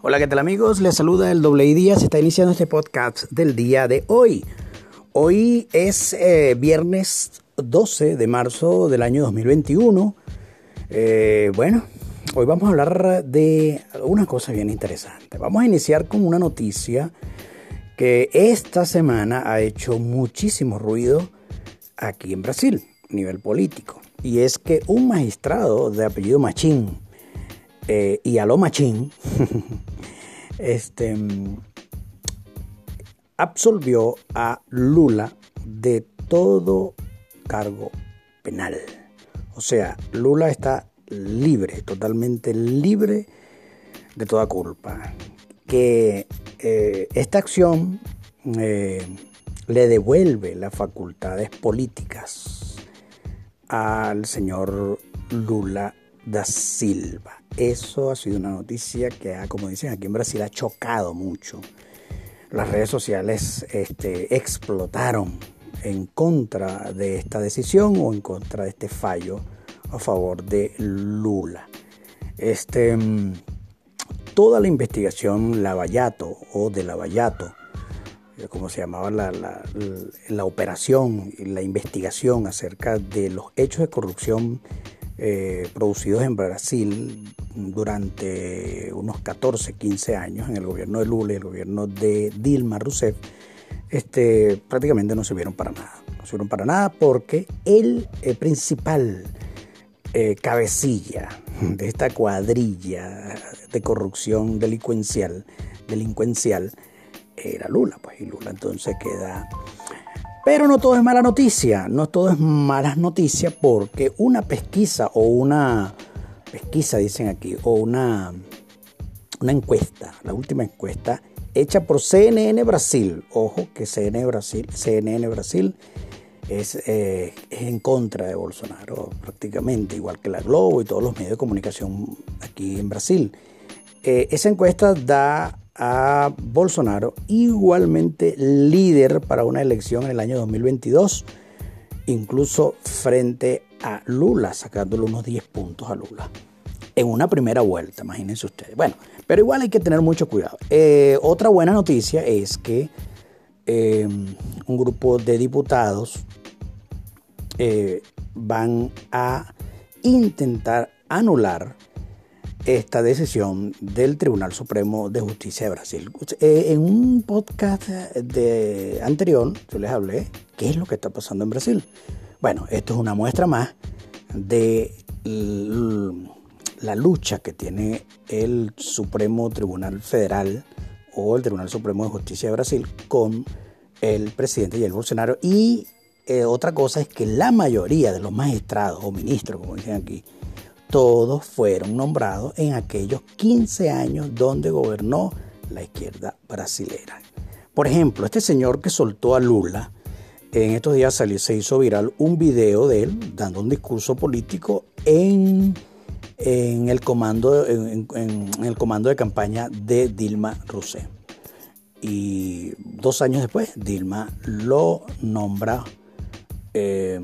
Hola, ¿qué tal amigos? Les saluda el doble Díaz. Se está iniciando este podcast del día de hoy. Hoy es eh, viernes 12 de marzo del año 2021. Eh, bueno, hoy vamos a hablar de una cosa bien interesante. Vamos a iniciar con una noticia que esta semana ha hecho muchísimo ruido aquí en Brasil, a nivel político. Y es que un magistrado de apellido Machín, eh, y Aló Machín, este, absolvió a Lula de todo cargo penal. O sea, Lula está libre, totalmente libre de toda culpa. Que eh, esta acción eh, le devuelve las facultades políticas al señor Lula da Silva. Eso ha sido una noticia que, ha, como dicen aquí en Brasil, ha chocado mucho. Las redes sociales este, explotaron en contra de esta decisión o en contra de este fallo a favor de Lula. Este, mm, toda la investigación Lavallato o de Lavallato, eh, como se llamaba la, la, operación la investigación acerca de los hechos de corrupción eh, producidos en Brasil durante unos 14, 15 años en el gobierno de Lula y el gobierno de Dilma Rousseff, este, prácticamente no sirvieron para nada. No sirvieron para nada porque el, principal eh, cabecilla de esta cuadrilla de corrupción delincuencial, delincuencial era Lula, pues, y Lula entonces queda pero no todo es mala noticia, no todo es malas noticias porque una pesquisa o una pesquisa dicen aquí o una una encuesta, la última encuesta hecha por CNN Brasil, ojo que CNN Brasil, CNN Brasil es, eh, es, en contra de Bolsonaro prácticamente, igual que la Globo y todos los medios de comunicación aquí en Brasil. Eh, esa encuesta da a Bolsonaro, igualmente líder para una elección en el año 2022, incluso frente a Lula, sacándole unos 10 puntos a Lula. En una primera vuelta, imagínense ustedes. Bueno, pero igual hay que tener mucho cuidado. Eh, otra buena noticia es que eh, un grupo de diputados eh, van a intentar anular esta decisión del Tribunal Supremo de Justicia de Brasil. Eh, en un podcast de anterior yo les hablé qué es lo que está pasando en Brasil. Bueno, esto es una muestra más de la lucha que tiene el Supremo Tribunal Federal o el Tribunal Supremo de Justicia de Brasil con el presidente el Bolsonaro. Y eh, otra cosa es que la mayoría de los magistrados o ministros, como dicen aquí, todos fueron nombrados en aquellos 15 años donde gobernó la izquierda brasilera. Por ejemplo, este señor que soltó a Lula, en estos días salió, se hizo viral un video de él dando un discurso político en, en el, comando, en, el comando de campaña de Dilma Rousseff. Y dos años después, Dilma lo nombra eh,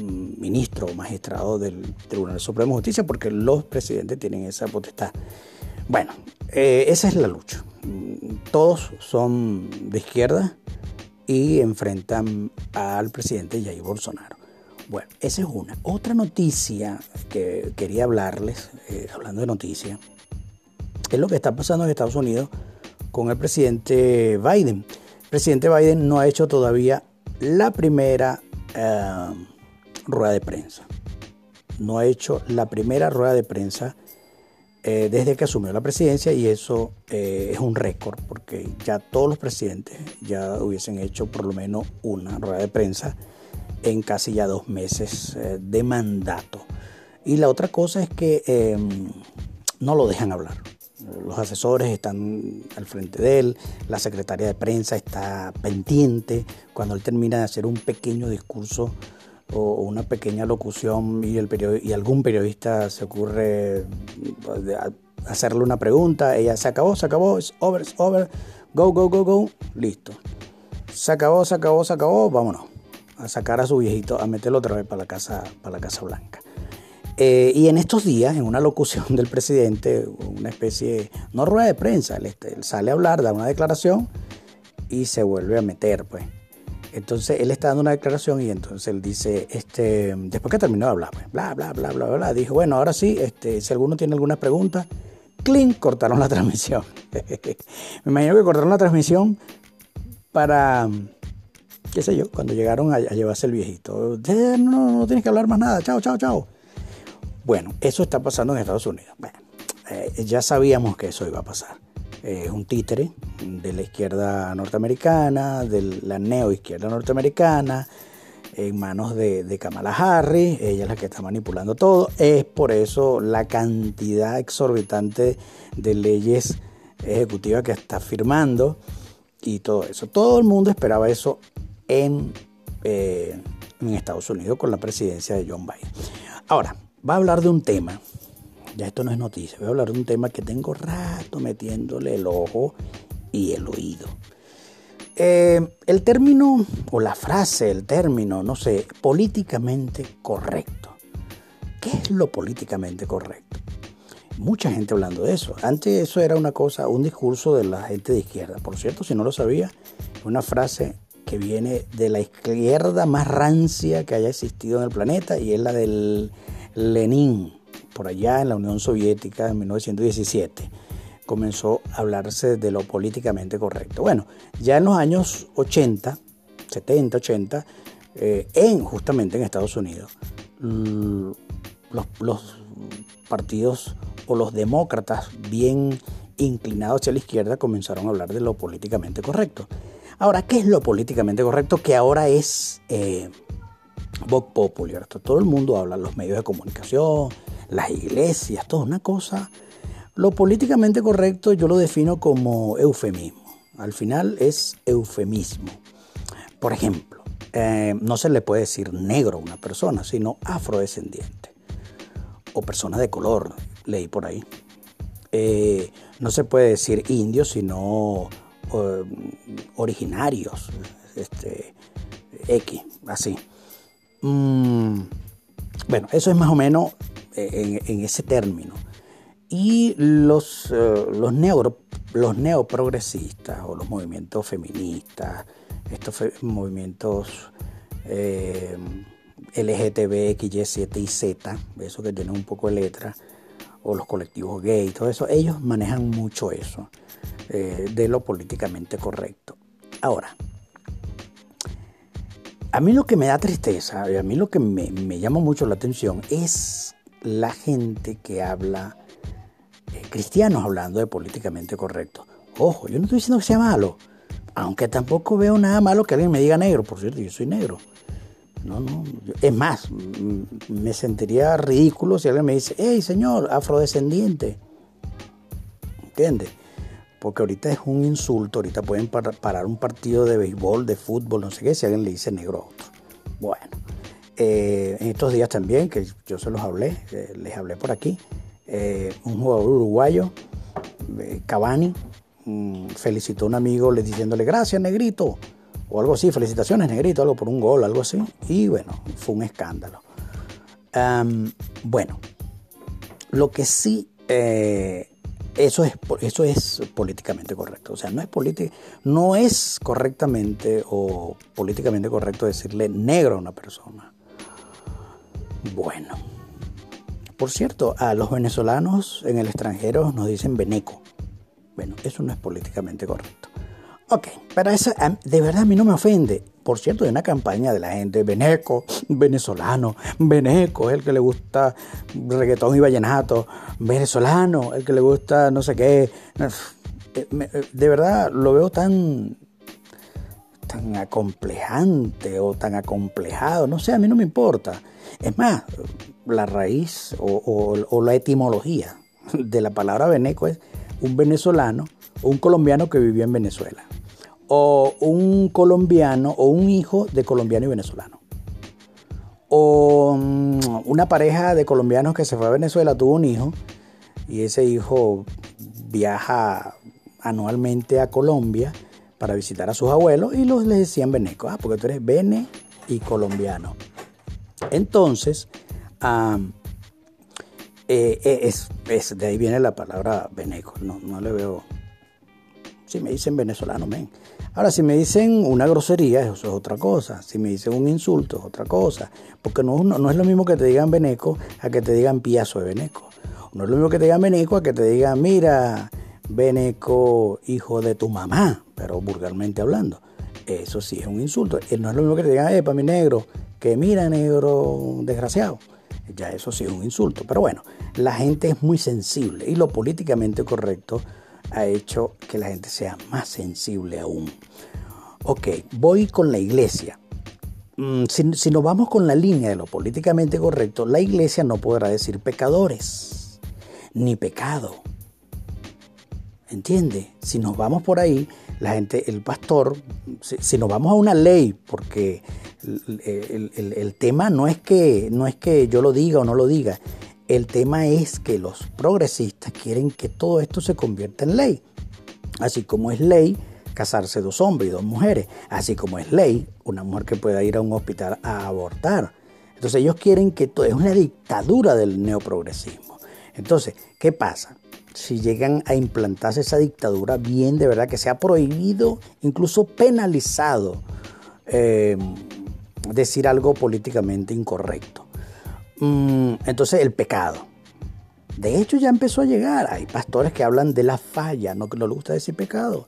ministro o magistrado del Tribunal Supremo de Justicia, porque los presidentes tienen esa potestad. Bueno, eh, esa es la lucha. Todos son de izquierda y enfrentan al presidente Jair Bolsonaro. Bueno, esa es una. Otra noticia que quería hablarles, eh, hablando de noticias, es lo que está pasando en Estados Unidos con el presidente Biden. El presidente Biden no ha hecho todavía la primera eh, rueda de prensa. No ha hecho la primera rueda de prensa eh, desde que asumió la presidencia y eso eh, es un récord porque ya todos los presidentes ya hubiesen hecho por lo menos una rueda de prensa en casi ya dos meses eh, de mandato. Y la otra cosa es que em, no lo dejan hablar. Los asesores están al frente de él, la secretaria de prensa está pendiente. Cuando él termina de hacer un pequeño discurso o una pequeña locución y, el y algún periodista se ocurre hacerle una pregunta, ella se acabó, se acabó, es over, es over, go, go, go, go, listo. Se acabó, se acabó, se acabó, vámonos. A sacar a su viejito, a meterlo otra vez para la casa, para la casa blanca. Eh, y en estos días, en una locución del presidente, una especie, no rueda de prensa, él, sale a hablar, da una declaración y se vuelve a meter, pues. Entonces él está dando una declaración y entonces él dice, este, después que terminó de hablar, pues, bla, bla, bla, bla, bla, dijo, bueno, ahora sí, este, si alguno tiene alguna pregunta, clink, cortaron la transmisión. Me imagino que cortaron la transmisión para, qué sé yo, cuando llegaron a, llevarse el viejito. No, no, no tienes que hablar más nada, chao, chao, chao. Bueno, eso está pasando en Estados Unidos. Bueno, eh, ya sabíamos que eso iba a pasar. Es un títere de la izquierda norteamericana, de la neoizquierda norteamericana, en manos de, de, Kamala Harris, ella es la que está manipulando todo. Es por eso la cantidad exorbitante de leyes ejecutivas que está firmando y todo eso. Todo el mundo esperaba eso en, eh, en Estados Unidos con la presidencia de John Biden. Ahora, va a hablar de un tema, ya esto no es noticia, voy a hablar de un tema que tengo rato metiéndole el ojo y el oído. Eh, el término, o la frase, el término, no sé, políticamente correcto. ¿Qué es lo políticamente correcto? Mucha gente hablando de eso. Antes eso era una cosa, un discurso de la gente de izquierda. Por cierto, si no lo sabía, una frase que viene de la izquierda más rancia que haya existido en el planeta y es la del Lenin, por allá en la Unión Soviética en 1917, comenzó a hablarse de lo políticamente correcto. Bueno, ya en los años 80, 70, 80, en, justamente en Estados Unidos, los, los partidos o los demócratas bien inclinados hacia la izquierda comenzaron a hablar de lo políticamente correcto. Ahora, ¿qué es lo políticamente correcto que ahora es eh, Vox Popular. Todo el mundo habla, los medios de comunicación, las iglesias, todo una cosa. Lo políticamente correcto yo lo defino como eufemismo. Al final es eufemismo. Por ejemplo, eh, no se le puede decir negro a una persona, sino afrodescendiente. O persona de color, leí por ahí. Eh, no se puede decir indios, sino eh, originarios, este, X, así. Mm, bueno, eso es más o menos en, ese término. Y los, eh, los, los neoprogresistas o los movimientos feministas, estos movimientos eh, LGTB, Y, 7 y Z, eso que tienen un poco de letra, o los colectivos gay, todo eso, ellos manejan mucho eso eh, de lo políticamente correcto. Ahora, a mí lo que me da tristeza, a mí lo que me, llama mucho la atención es la gente que habla, eh, cristianos hablando de políticamente correcto. Ojo, yo no estoy diciendo que sea malo, aunque tampoco veo nada malo que alguien me diga negro, por cierto, yo soy negro. No, no, es más, me sentiría ridículo si alguien me dice, hey señor, afrodescendiente. ¿Entiendes? porque ahorita es un insulto, ahorita pueden parar un partido de béisbol, de fútbol, no sé qué, si alguien le dice negro a otro. Bueno, eh, en estos días también, que yo se los hablé, eh, les hablé por aquí, eh, un jugador uruguayo, Cavani, mm, felicitó a un amigo le diciéndole gracias negrito, o algo así, felicitaciones negrito, algo por un gol, algo así, y bueno, fue un escándalo. bueno, lo que sí eso es, eso es políticamente correcto. O sea, no es, no es correctamente o políticamente correcto decirle negro a una persona. Bueno. Por cierto, a los venezolanos en el extranjero nos dicen veneco. Bueno, eso no es políticamente correcto. Ok, pero eso de verdad a mí no me ofende. Por cierto, hay una campaña de la gente, Beneco, venezolano, Beneco, el que le gusta reggaetón y vallenato, venezolano, el que le gusta no sé qué. De verdad lo veo tan, tan acomplejante o tan acomplejado, no sé, a mí no me importa. Es más, la raíz o, la etimología de la palabra Beneco es un venezolano o un colombiano que vivía en Venezuela o un colombiano o un hijo de colombiano y venezolano. O mm, una pareja de colombianos que se fue a Venezuela, tuvo un hijo y ese hijo viaja anualmente a Colombia para visitar a sus abuelos y los les decían veneco, ah, porque tú eres vene y colombiano. Entonces, eh, eh, es, de ahí viene la palabra veneco. No, no le veo. Si me dicen venezolano, men. Ahora, si me dicen una grosería, eso es otra cosa. Si me dicen un insulto, es otra cosa. Porque no, no, es lo mismo que te digan veneco a que te digan piazo de veneco. No es lo mismo que te digan veneco a que te digan, mira, veneco, hijo de tu mamá, pero vulgarmente hablando. Eso sí es un insulto. No es lo mismo que te digan, eh, para mi negro, que mira, negro, desgraciado ya eso sí es un insulto. Pero bueno, la gente es muy sensible y lo políticamente correcto ha hecho que la gente sea más sensible aún. Ok, voy con la iglesia. Mm, si, si nos vamos con la línea de lo políticamente correcto, la iglesia no podrá decir pecadores, ni pecado. ¿Entiende? Si nos vamos por ahí, la gente, el pastor, si, nos vamos a una ley, porque el, tema no es, que, no es que yo lo diga o no lo diga, el tema es que los progresistas quieren que todo esto se convierta en ley. Así como es ley casarse dos hombres y dos mujeres, así como es ley una mujer que pueda ir a un hospital a abortar. Entonces ellos quieren que todo es una dictadura del neoprogresismo. Entonces, ¿qué pasa? Si llegan a implantarse esa dictadura, bien de verdad que sea prohibido, incluso penalizado, eh, decir algo políticamente incorrecto. Mm, entonces el pecado. De hecho ya empezó a llegar. Hay pastores que hablan de la falla, no que no les gusta decir pecado.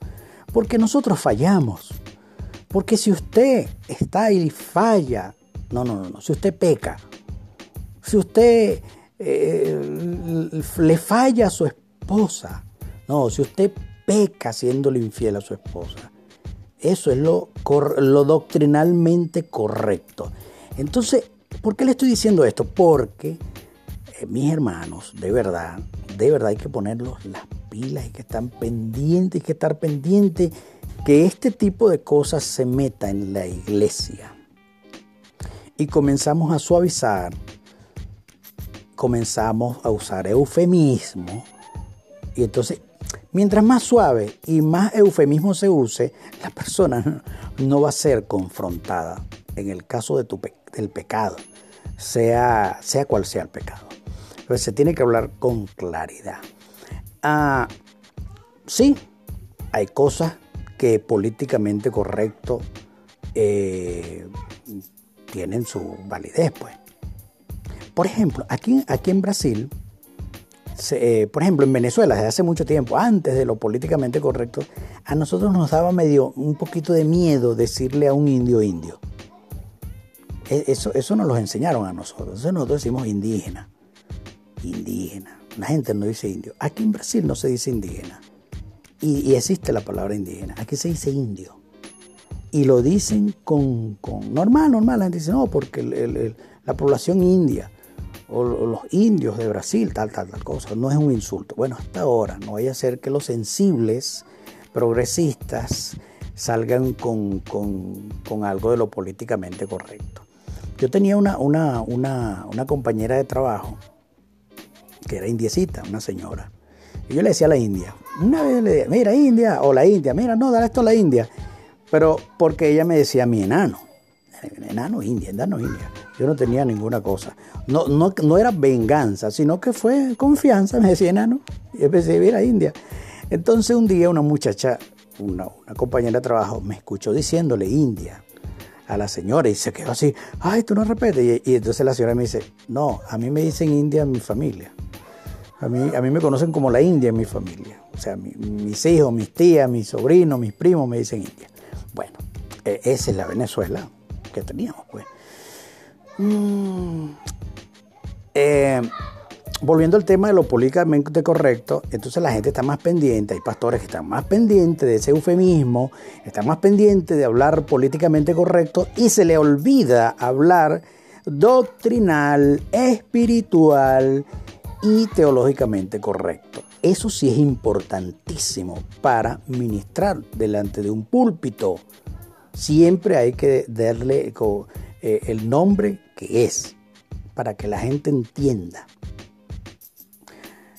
Porque nosotros fallamos. Porque si usted está y falla, no, no, no, no. Si usted peca, si usted eh, le falla a su esposa, No, si usted peca siéndole infiel a su esposa, eso es lo, lo doctrinalmente correcto. Entonces, ¿por qué le estoy diciendo esto? Porque, eh, mis hermanos, de verdad, de verdad hay que ponerlos las pilas, hay que estar pendientes, hay que estar pendientes que este tipo de cosas se meta en la iglesia. Y comenzamos a suavizar, comenzamos a usar eufemismos y entonces, mientras más suave y más eufemismo se use, la persona no va a ser confrontada en el caso de tu del pecado, sea, sea cual sea el pecado. Pero se tiene que hablar con claridad. Ah, sí, hay cosas que políticamente correcto eh, tienen su validez, pues. Por ejemplo, aquí, aquí en Brasil, eh, por ejemplo, en Venezuela, desde hace mucho tiempo, antes de lo políticamente correcto, a nosotros nos daba medio un poquito de miedo decirle a un indio indio. E, eso, eso nos lo enseñaron a nosotros. Entonces nosotros decimos indígena. Indígena. La gente no dice indio. Aquí en Brasil no se dice indígena. Y, existe la palabra indígena. Aquí se dice indio. Y lo dicen con, normal, normal. La gente dice, no, porque la población india o los indios de Brasil, tal, tal, tal cosa. No es un insulto. Bueno, hasta ahora, no vaya a ser que los sensibles progresistas salgan con, algo de lo políticamente correcto. Yo tenía una, una, una, compañera de trabajo que era indiecita, una señora. Y yo le decía a la india, una vez le decía, mira India, o la India, mira, no, dale esto a la India. Pero porque ella me decía mi enano. Enano India, enano India. Yo no tenía ninguna cosa. No, no, no era venganza, sino que fue confianza. Me decía, enano, y empecé a ir a India. Entonces un día una muchacha, una, compañera de trabajo, me escuchó diciéndole India a la señora y se quedó así, ay, tú no repetes. Y, entonces la señora me dice, no, a mí me dicen India en mi familia. A mí, a mí me conocen como la India en mi familia. O sea, mis hijos, mis tías, mis sobrinos, mis primos me dicen India. Bueno, e, esa es la Venezuela que teníamos, pues. Mm. Eh, volviendo al tema de lo políticamente correcto, entonces la gente está más pendiente, hay pastores que están más pendientes de ese eufemismo, están más pendientes de hablar políticamente correcto y se le olvida hablar doctrinal, espiritual y teológicamente correcto. Eso sí es importantísimo para ministrar delante de un púlpito. Siempre hay que darle eh, el nombre que es, para que la gente entienda.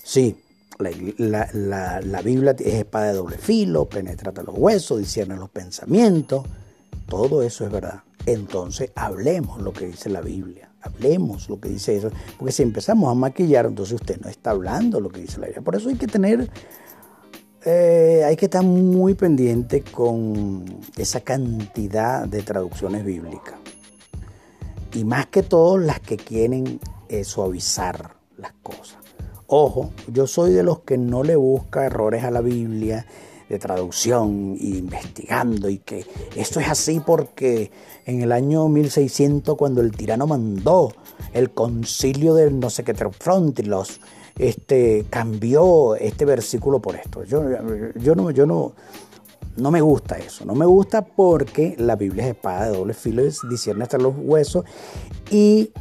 Sí, la, Biblia es espada de doble filo, penetra los huesos, discierne los pensamientos, todo eso es verdad. Entonces hablemos lo que dice la Biblia, hablemos lo que dice eso, porque si empezamos a maquillar, entonces usted no está hablando lo que dice la Biblia. Por eso hay que tener, eh, hay que estar muy pendiente con esa cantidad de traducciones bíblicas. Y más que todo las que quieren eh, suavizar las cosas. Ojo, yo soy de los que no le busca errores a la Biblia de traducción y investigando y que esto es así porque en el año 1600 cuando el tirano mandó el concilio del no sé qué Frontilos este cambió este versículo por esto. Yo, yo no yo no no me gusta eso, no me gusta porque la Biblia es espada de doble filo, discierne hasta los huesos y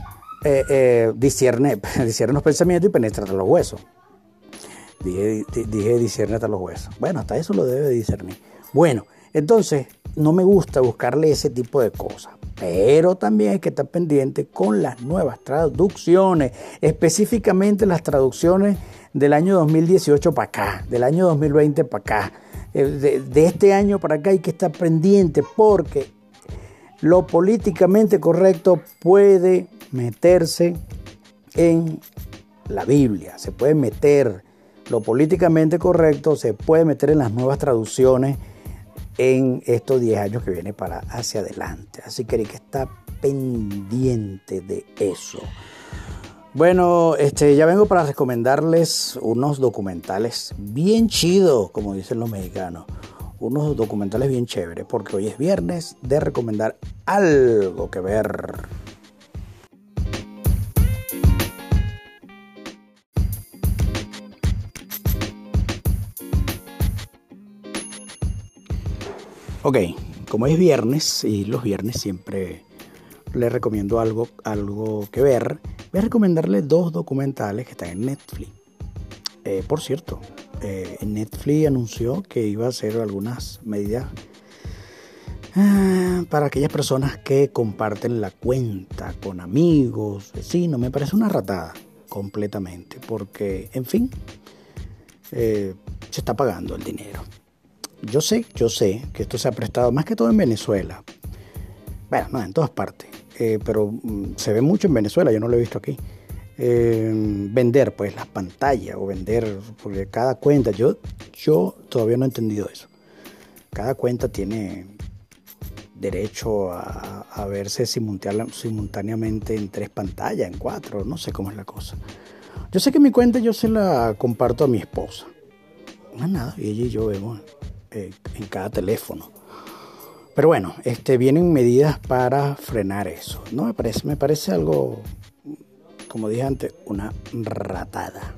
eh, eh, discierne, discierne los pensamientos y penetra hasta los huesos. Dije, dije discernir hasta los huesos. Bueno, hasta eso lo debe discernir. Bueno, entonces no me gusta buscarle ese tipo de cosas. Pero también hay que estar pendiente con las nuevas traducciones, específicamente las traducciones del año 2018 para acá, del año 2020 para acá. Eh, de, este año para acá hay que estar pendiente porque lo políticamente correcto puede meterse en la Biblia, se puede meter lo políticamente correcto se puede meter en las nuevas traducciones en estos 10 años que viene para hacia adelante. Así que hay que estar pendiente de eso. Bueno, este, ya vengo para recomendarles unos documentales bien chidos, como dicen los mexicanos. Unos documentales bien chéveres, porque hoy es viernes de recomendar algo que ver. Ok, como es viernes y los viernes siempre les recomiendo algo, algo que ver, voy a recomendarles dos documentales que están en Netflix. Eh, por cierto, eh, Netflix anunció que iba a hacer algunas medidas ah, para aquellas personas que comparten la cuenta con amigos, vecinos. Me parece una ratada completamente, porque, en fin, eh, se está pagando el dinero. Yo sé, yo sé que esto se ha prestado más que todo en Venezuela. Bueno, no, en todas partes. Eh, pero mm, se ve mucho en Venezuela, yo no lo he visto aquí. Eh, vender pues las pantallas o vender, porque cada cuenta, yo, yo todavía no he entendido eso. Cada cuenta tiene derecho a, a verse simultáneamente en tres pantallas, en cuatro, no sé cómo es la cosa. Yo sé que mi cuenta yo se la comparto a mi esposa. No nada, y ella y yo vemos eh, en cada teléfono. Pero bueno, este, vienen medidas para frenar eso. No me parece, me parece algo, como dije antes, una ratada.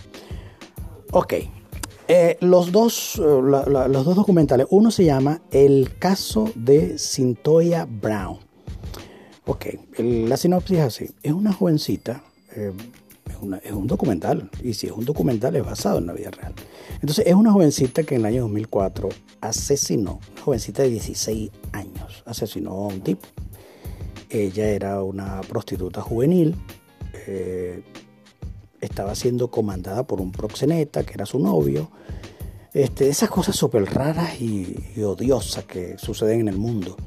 Ok, eh, los, dos, eh, los dos documentales. Uno se llama El caso de Cintoya Brown. Ok, la sinopsis es así. Es una jovencita, es, es, un documental. Y si es un documental es basado en la vida real. Entonces es una jovencita que en el año 2004 asesinó, una jovencita de 16 años, asesinó a un tipo. Ella era una prostituta juvenil, eh, estaba siendo comandada por un proxeneta que era su novio. Este, esas cosas súper raras y, odiosas que suceden en el mundo.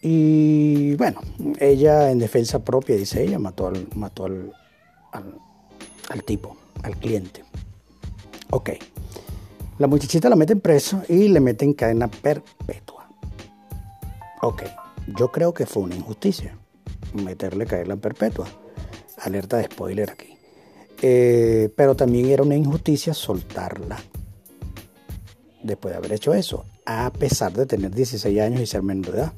Y bueno, ella en defensa propia, dice ella, mató al, mató al, al tipo, al cliente. Ok. La muchachita la meten preso y le meten cadena perpetua. Ok, yo creo que fue una injusticia meterle cadena perpetua. Alerta de spoiler aquí. Eh, pero también era una injusticia soltarla después de haber hecho eso, a pesar de tener 16 años y ser menor de edad.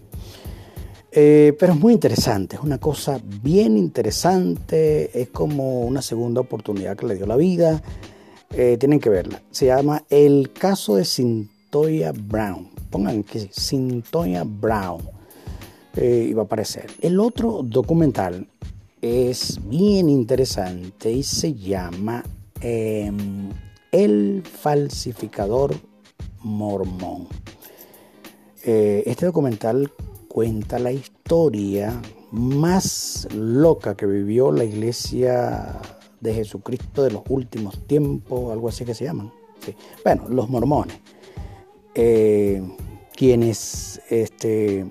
Eh, pero es muy interesante, es una cosa bien interesante, es como una segunda oportunidad que le dio la vida. Eh, tienen que verla. Se llama El caso de Cintoya Brown. Pongan que Cintoya Brown. Eh, y va a aparecer. El otro documental es bien interesante y se llama em, El falsificador mormón. Eh, este documental cuenta la historia más loca que vivió la iglesia de Jesucristo de los últimos tiempos, algo así que se llaman. Bueno, los mormones, eh, quienes este,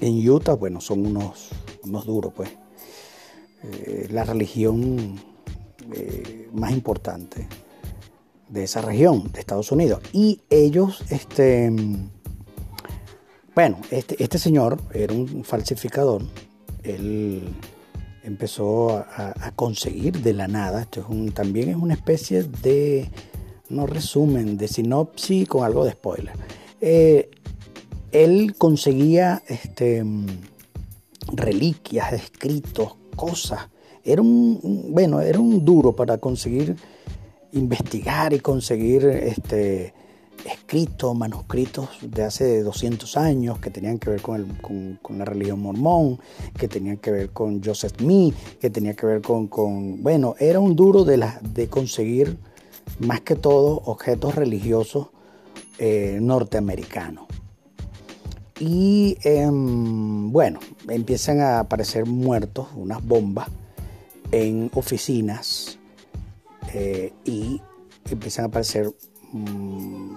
en Utah, bueno, son unos unos duros, pues. Eh, la religión eh, más importante de esa región, de Estados Unidos. Y ellos, este, bueno, este, este señor era un falsificador. Él empezó a, conseguir de la nada, esto es un, también es una especie de, no resumen, de sinopsis con algo de spoiler. Eh, él conseguía este, reliquias, escritos, cosas. Era un, bueno, era un duro para conseguir investigar y conseguir este, escritos, manuscritos de hace 200 años que tenían que ver con, la religión mormón, que tenían que ver con Joseph Smith, que tenía que ver con, bueno, era un duro de, la, de conseguir más que todo objetos religiosos eh, norteamericanos. Y em, bueno, empiezan a aparecer muertos, unas bombas, en oficinas eh, y empiezan a aparecer, mm,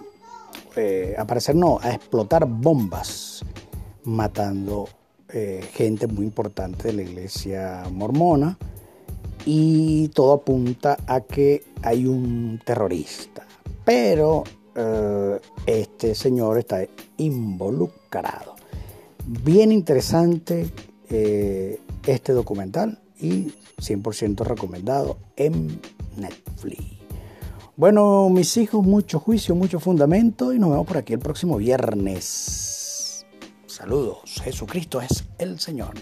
eh, aparecer no, a explotar bombas, matando gente muy importante de la iglesia mormona y todo apunta a que hay un terrorista. Pero este señor está involucrado. Bien interesante este documental y 100% recomendado en Netflix. Bueno, mis hijos, mucho juicio, mucho fundamento y nos vemos por aquí el próximo viernes. Saludos, Jesucristo es el Señor.